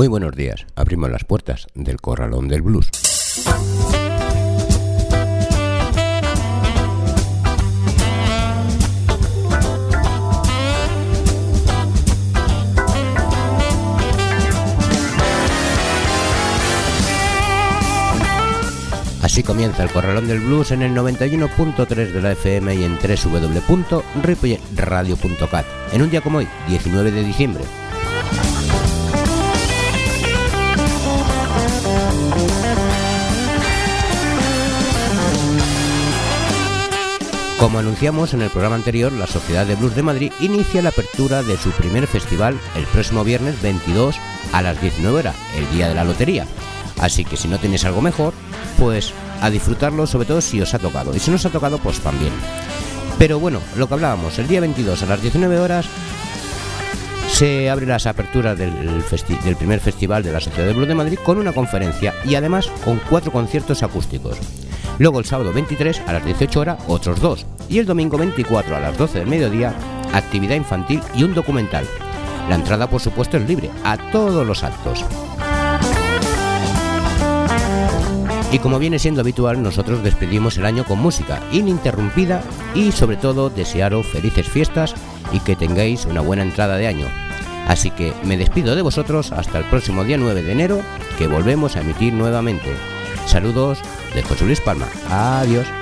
Muy buenos días, abrimos las puertas del Corralón del Blues. Así comienza el Corralón del Blues en el 91.3 de la FM y en www.ripoyradio.cat en un día como hoy, 19 de diciembre. Como anunciamos en el programa anterior, la Sociedad de Blues de Madrid inicia la apertura de su primer festival el próximo viernes 22 a las 19 horas, el día de la lotería. Así que si no tenéis algo mejor, pues a disfrutarlo, sobre todo si os ha tocado. Y si no os ha tocado, pues también. Pero bueno, lo que hablábamos, el día 22 a las 19 horas se abre las aperturas del, del, primer festival de la Sociedad de Blues de Madrid con una conferencia y además con cuatro conciertos acústicos. Luego el sábado 23 a las 18 horas otros dos. Y el domingo 24 a las 12 del mediodía actividad infantil y un documental. La entrada por supuesto es libre a todos los actos. Y como viene siendo habitual, nosotros despedimos el año con música ininterrumpida y sobre todo desearos felices fiestas y que tengáis una buena entrada de año. Así que me despido de vosotros hasta el próximo día 9 de enero, que volvemos a emitir nuevamente. Saludos de José Luis. Adiós.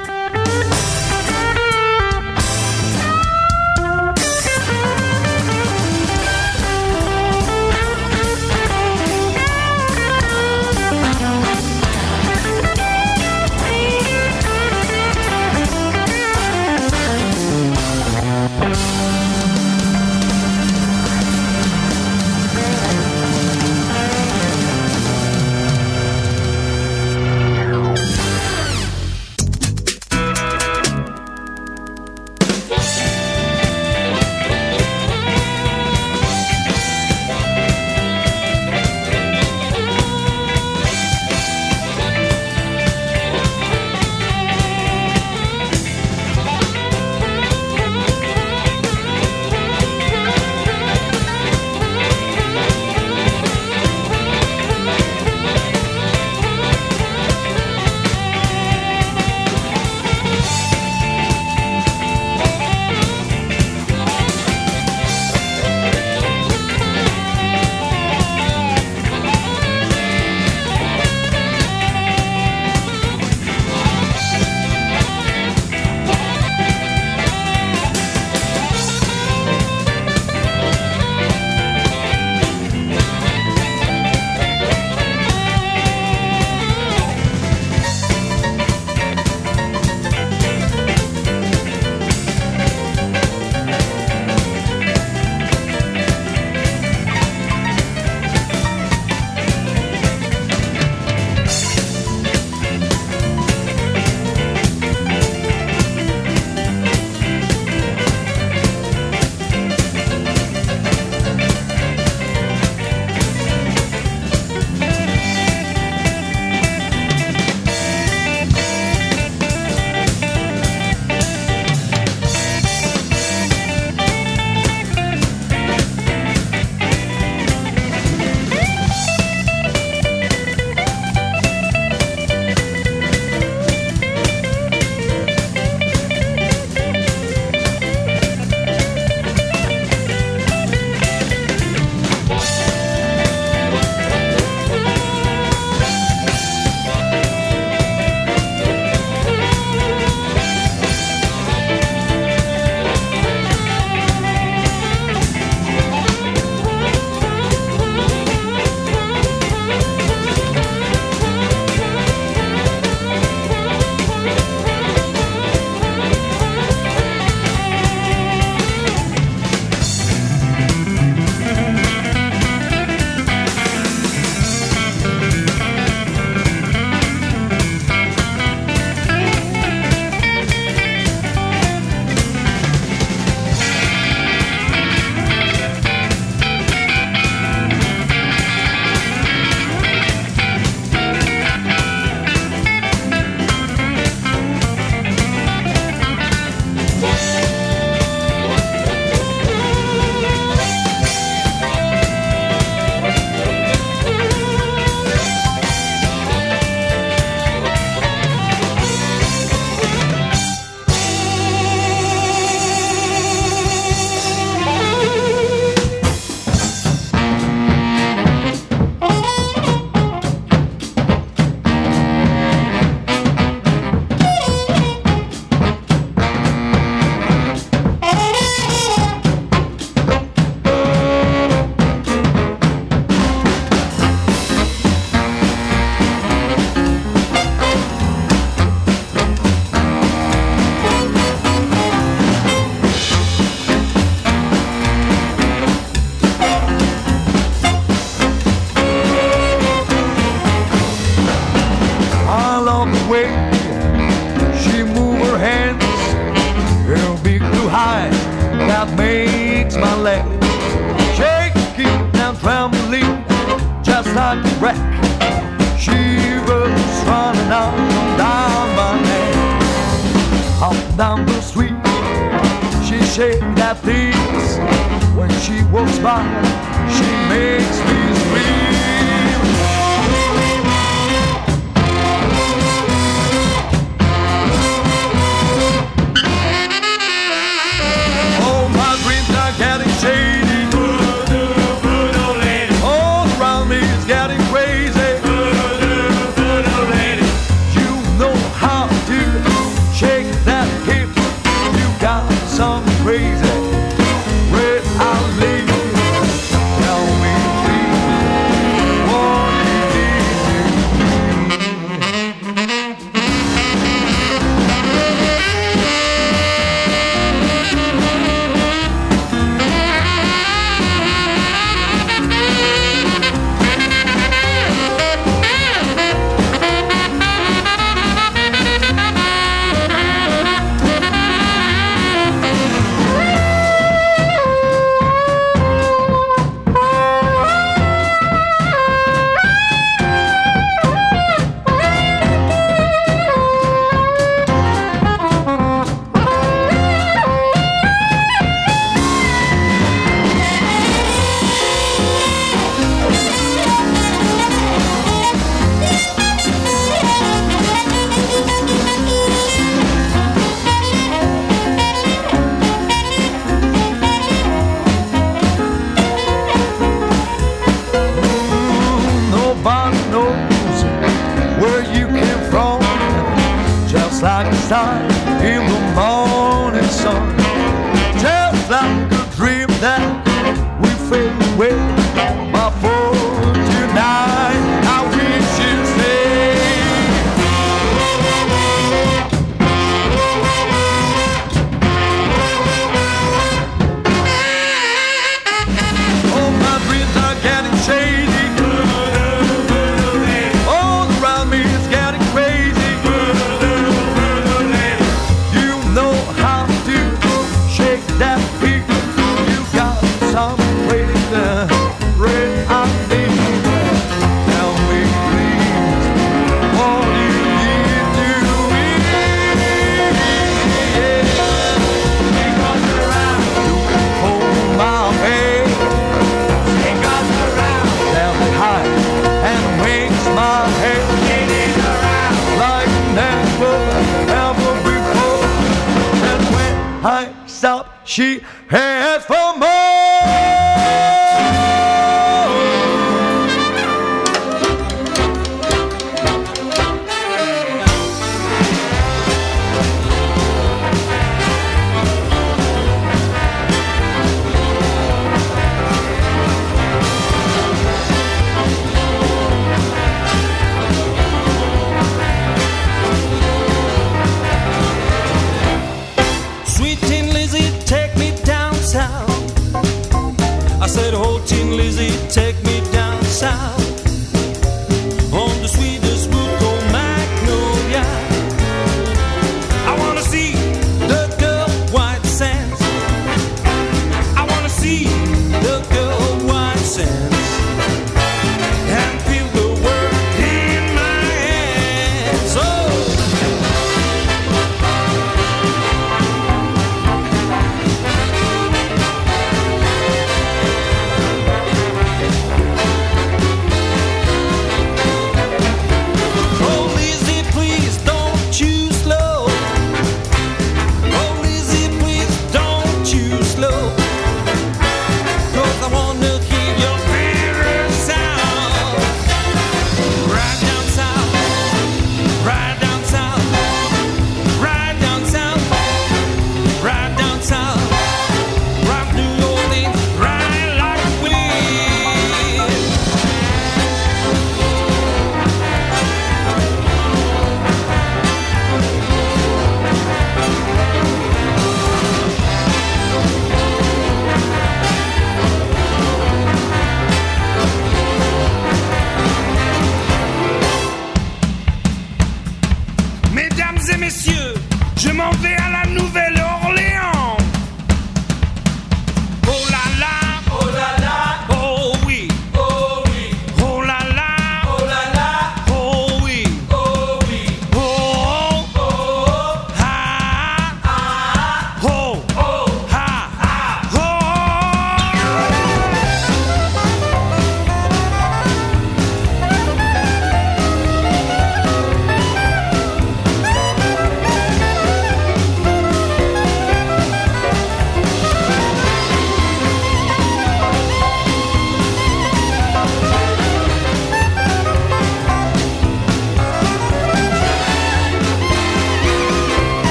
I stop, she heads for more.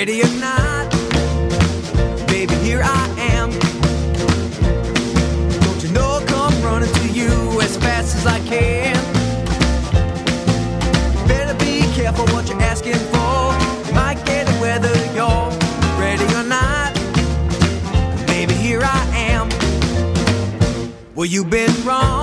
ready or not, baby, here I am. Don't you know, I'll come running to you as fast as I can. Better be careful what you're asking for. Might get it whether you're ready or not. Baby, here I am. Well, you've been wrong.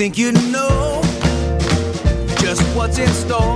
Think you know just what's in store.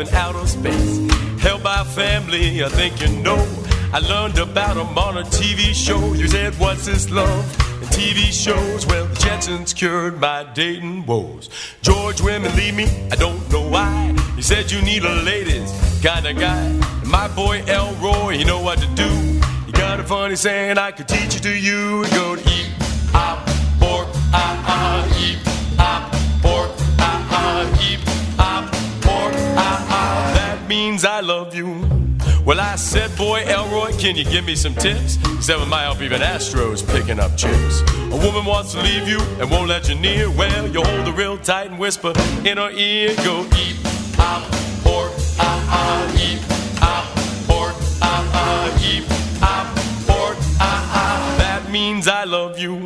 In outer space. Held by family, I think you know. I learned about 'em on a TV show. You said, What's this love? And TV shows, well, the Jetsons cured my dating woes. George women leave me, I don't know why. He said you need a ladies kind of guy. And my boy Elroy, he know what to do. He got a funny saying, I could teach it to you. Go to eat, op, pork, ah, ah, eat, op, means I love you. Well, I said, boy, Elroy, can you give me some tips? Might help even Astros picking up chips. A woman wants to leave you and won't let you near. Well, you hold her real tight and whisper in her ear, go eat, op, pork, ah, ah, eat, op, pork, ah, ah, eat, op, pork, ah, ah. That means I love you.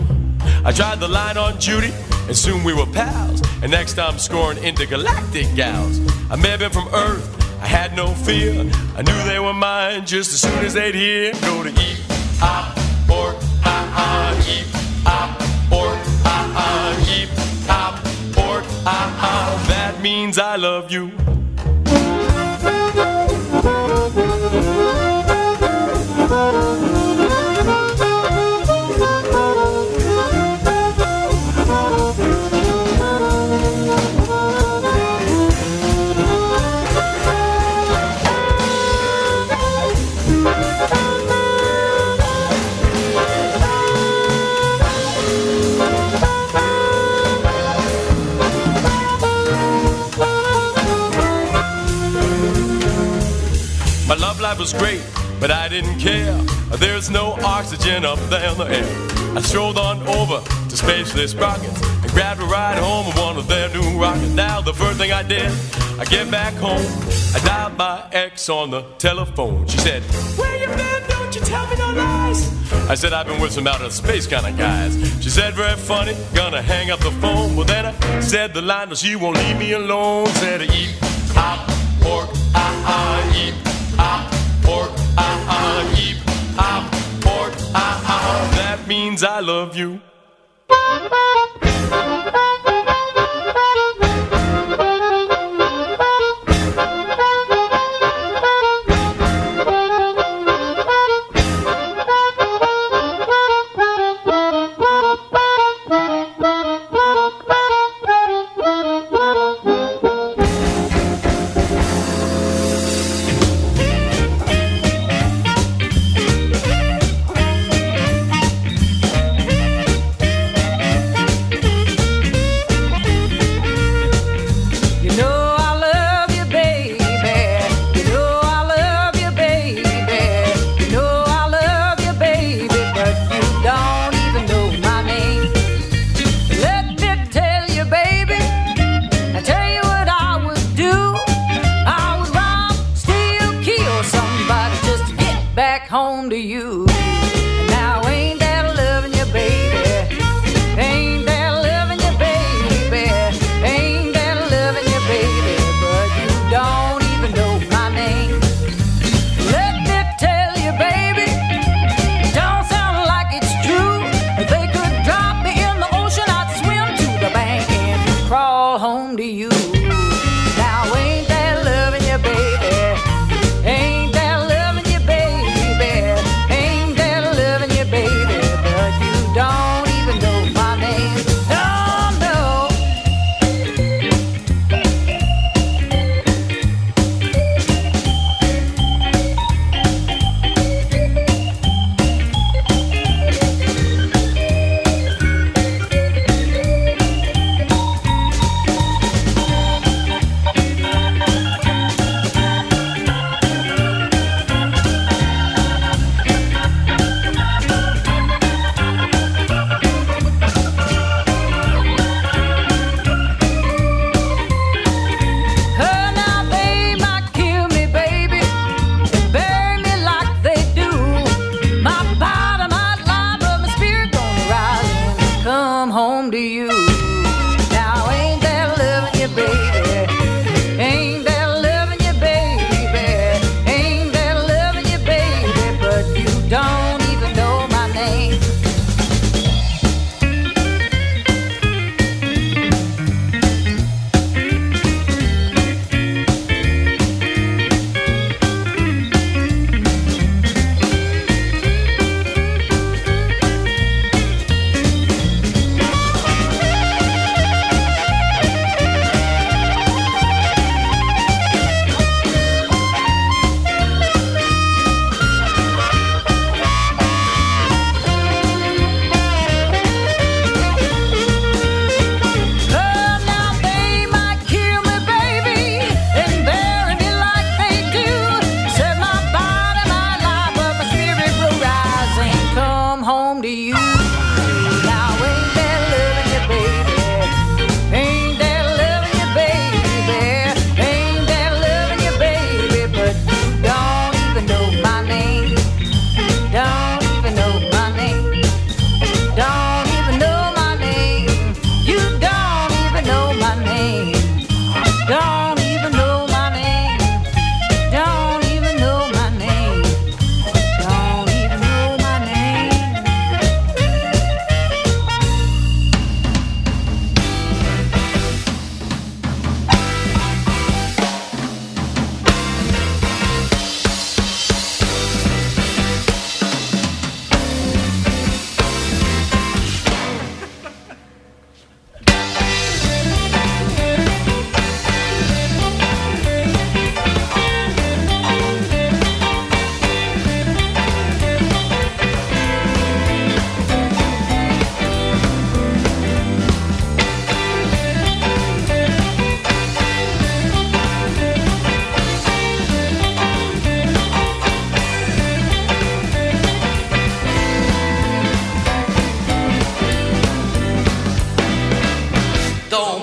I tried the line on Judy, and soon we were pals. And next I'm scoring intergalactic gals. I may have been from Earth, I had no fear. I knew they were mine just as soon as they'd hear. Go to eat, op, pork, ah, ah, eat, op, pork, ah, ah, eat, op, pork, ah, ah. That means I love you. My didn't care. There's no oxygen up there in the air. I strolled on over to Spacely Sprockets and grabbed a ride home in one of their new rockets. Now the first thing I did, I get back home. I dialed my ex on the telephone. She said, Where you been? Don't you tell me no lies. I said, I've been with some outer space kind of guys. She said, Very funny, gonna hang up the phone. Well, then I said the line, but she won't leave me alone. Said, Eat, hop, pork, ah, ah, eat, hop, pork, ah, ah, ah, ah. That means I love you. back home to you.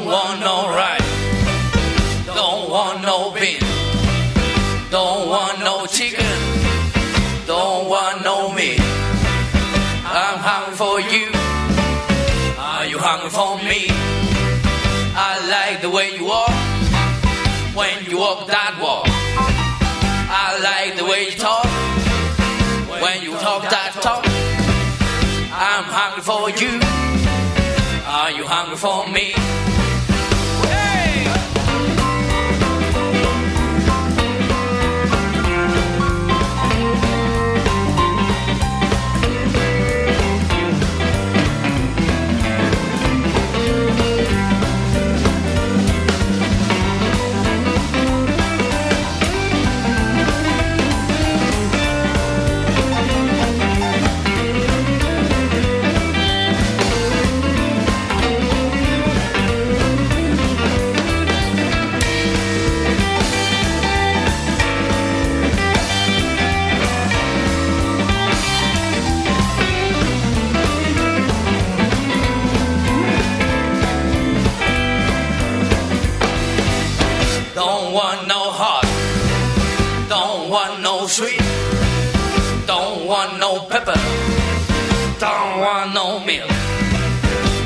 want no right, don't want no bean, don't want no chicken, don't want no meat. I'm hungry for you, are you hungry for me? I like the way you walk when you walk that walk. I like the way you talk when you talk that talk. I'm hungry for you. Are you hungry for me? want no pepper, don't want no milk.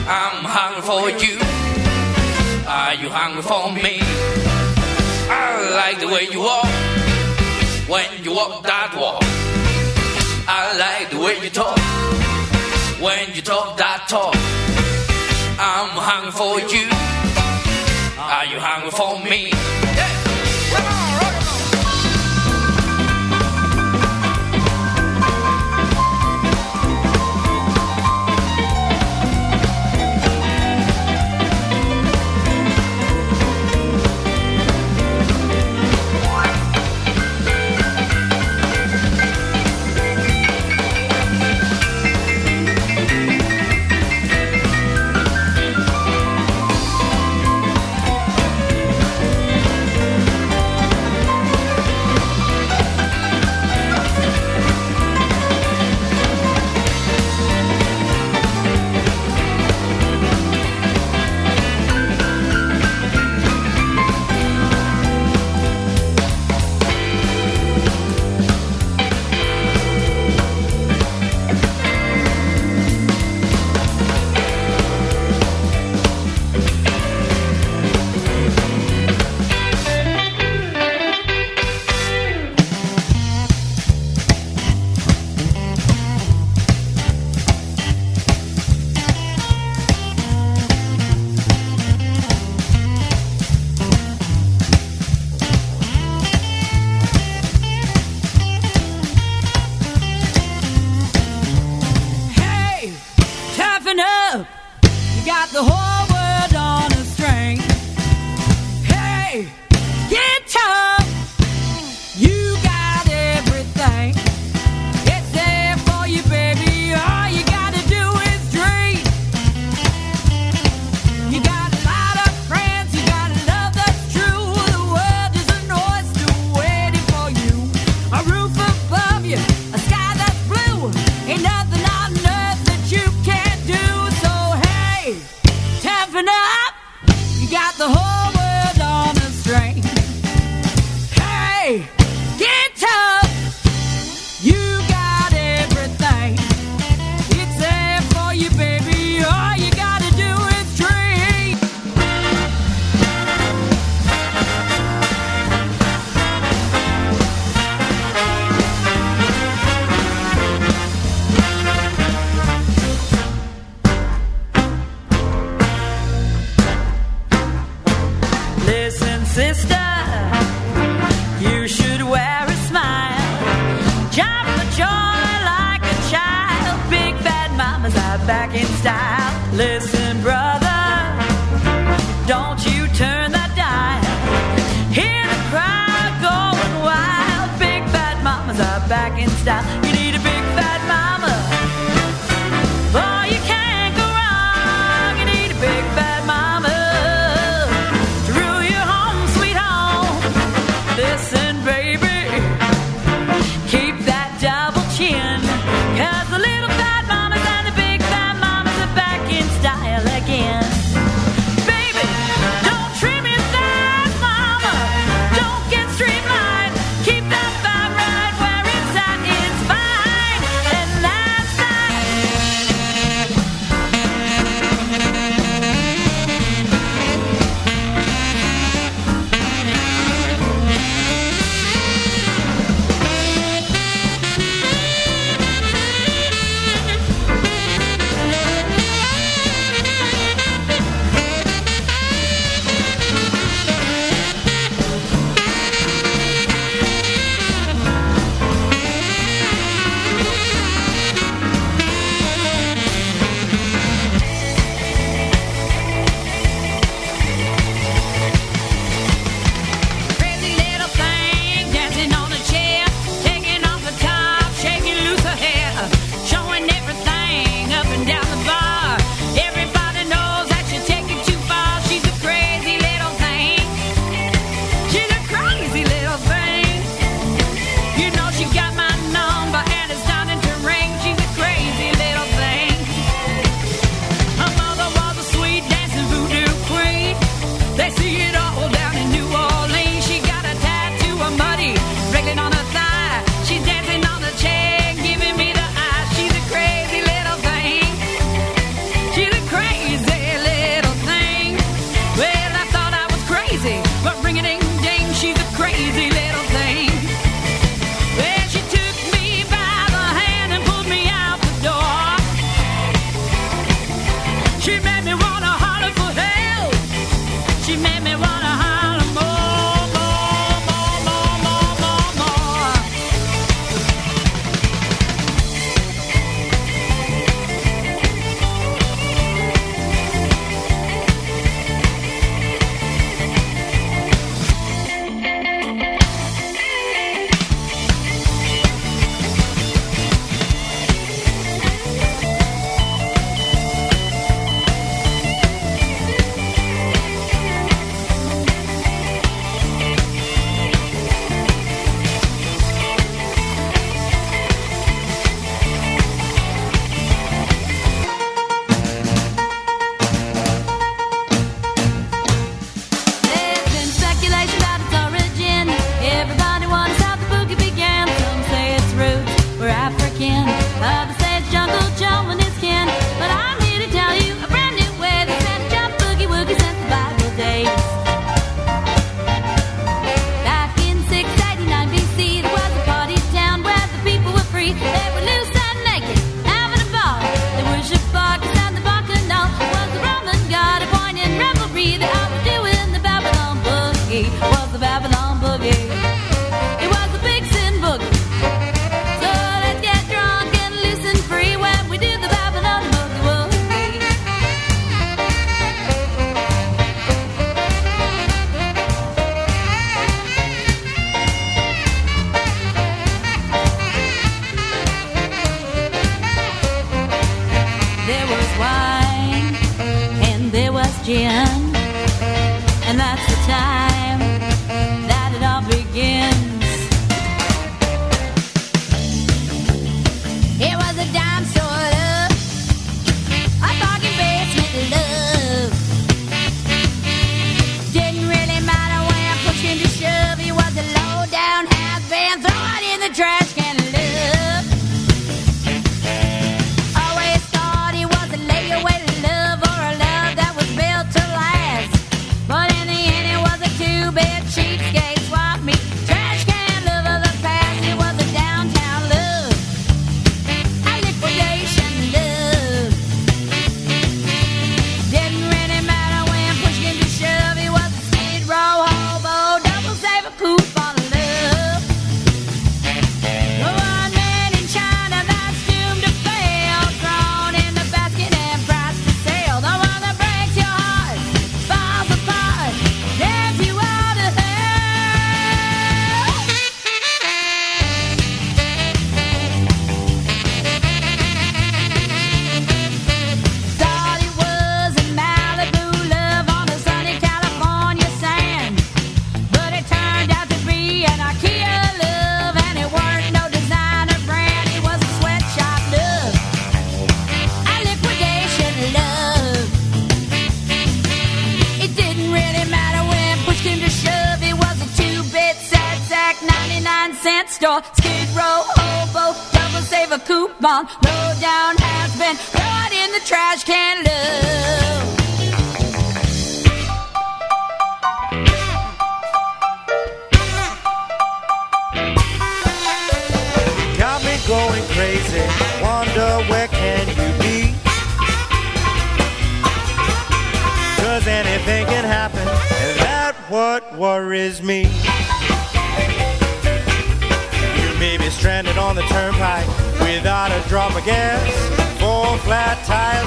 I'm hungry for you. Are you hungry for me? I like the way you walk when you walk that walk. I like the way you talk when you talk that talk. I'm hungry for you. Are you hungry for me?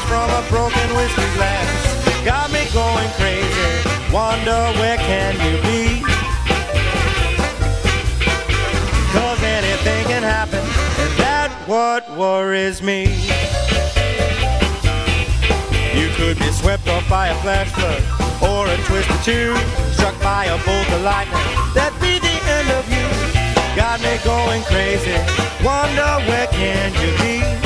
from a broken whiskey glass. Got me going crazy. Wonder where can you be? Cause anything can happen, and that what worries me. You could be swept off by a flash flood, or a twist or two, struck by a bolt of lightning. That'd be the end of you. Got me going crazy. Wonder where can you be?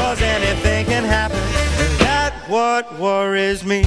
Cause anything can happen, and that's what worries me.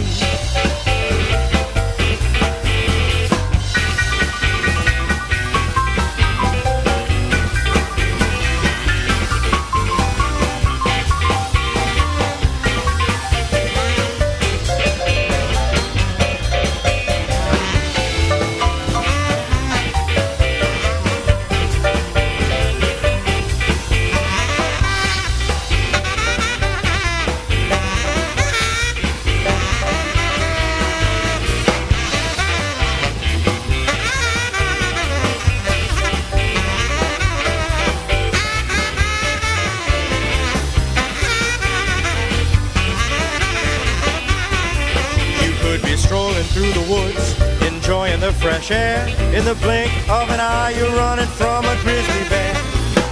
In the blink of an eye, you're running from a grizzly bear.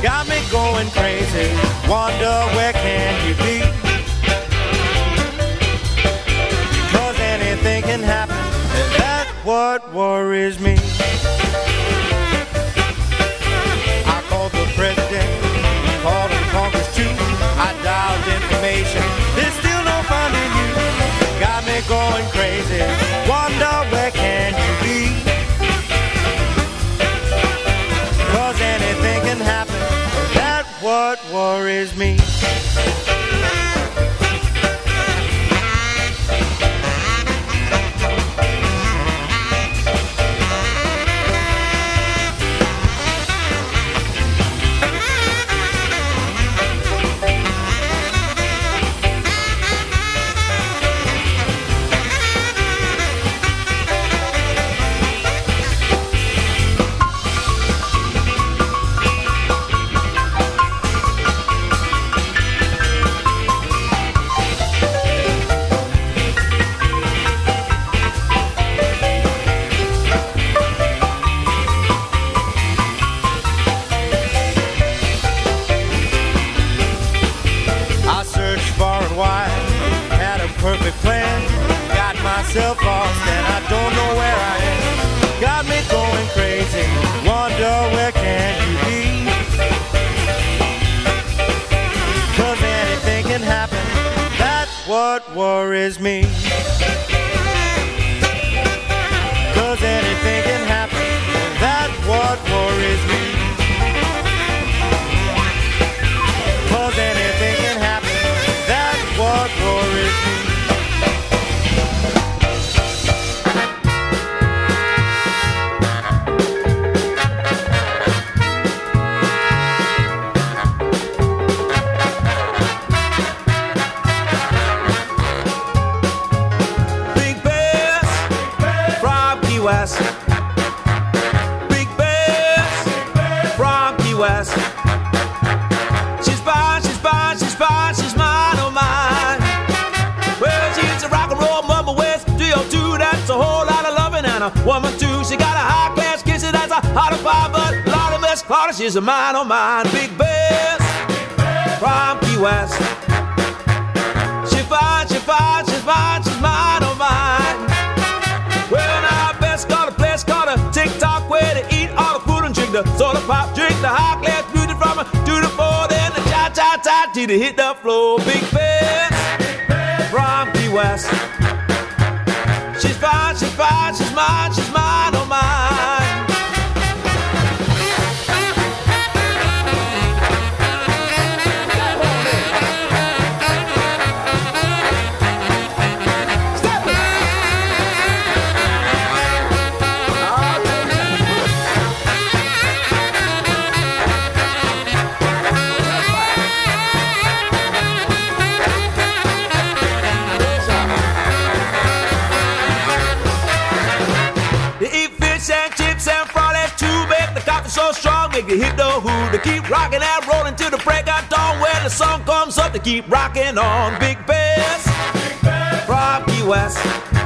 Got me going crazy. Wonder where can you be? Cause anything can happen, and that's what worries me. I called the president, called Congress too. I dialed information. There's still no finding you. Got me going crazy. Wonder where. Is me. West. Big Bass from Key West. She's fine, she's fine, she's fine, she's mine, oh mine. Well, she's a rock and roll mama West. Do you do that's a whole lot of loving and a woman too. She got a high class kiss, and that's a hot of pie, but a lot of mess. Claudia, she's a mine, oh mine. Big Bass from Key West. She's fine, she's fine, she's fine, she's mine. The soda pop, drink the hot glass, beauty from a to the four, then the cha cha cha they hit the floor. Big Bess from Key West. She's fine, she's fine, she's mine, she's mine. Keep rocking and rolling till the break of dawn. When the sun comes up, they keep rocking on. Big Bass from Key West.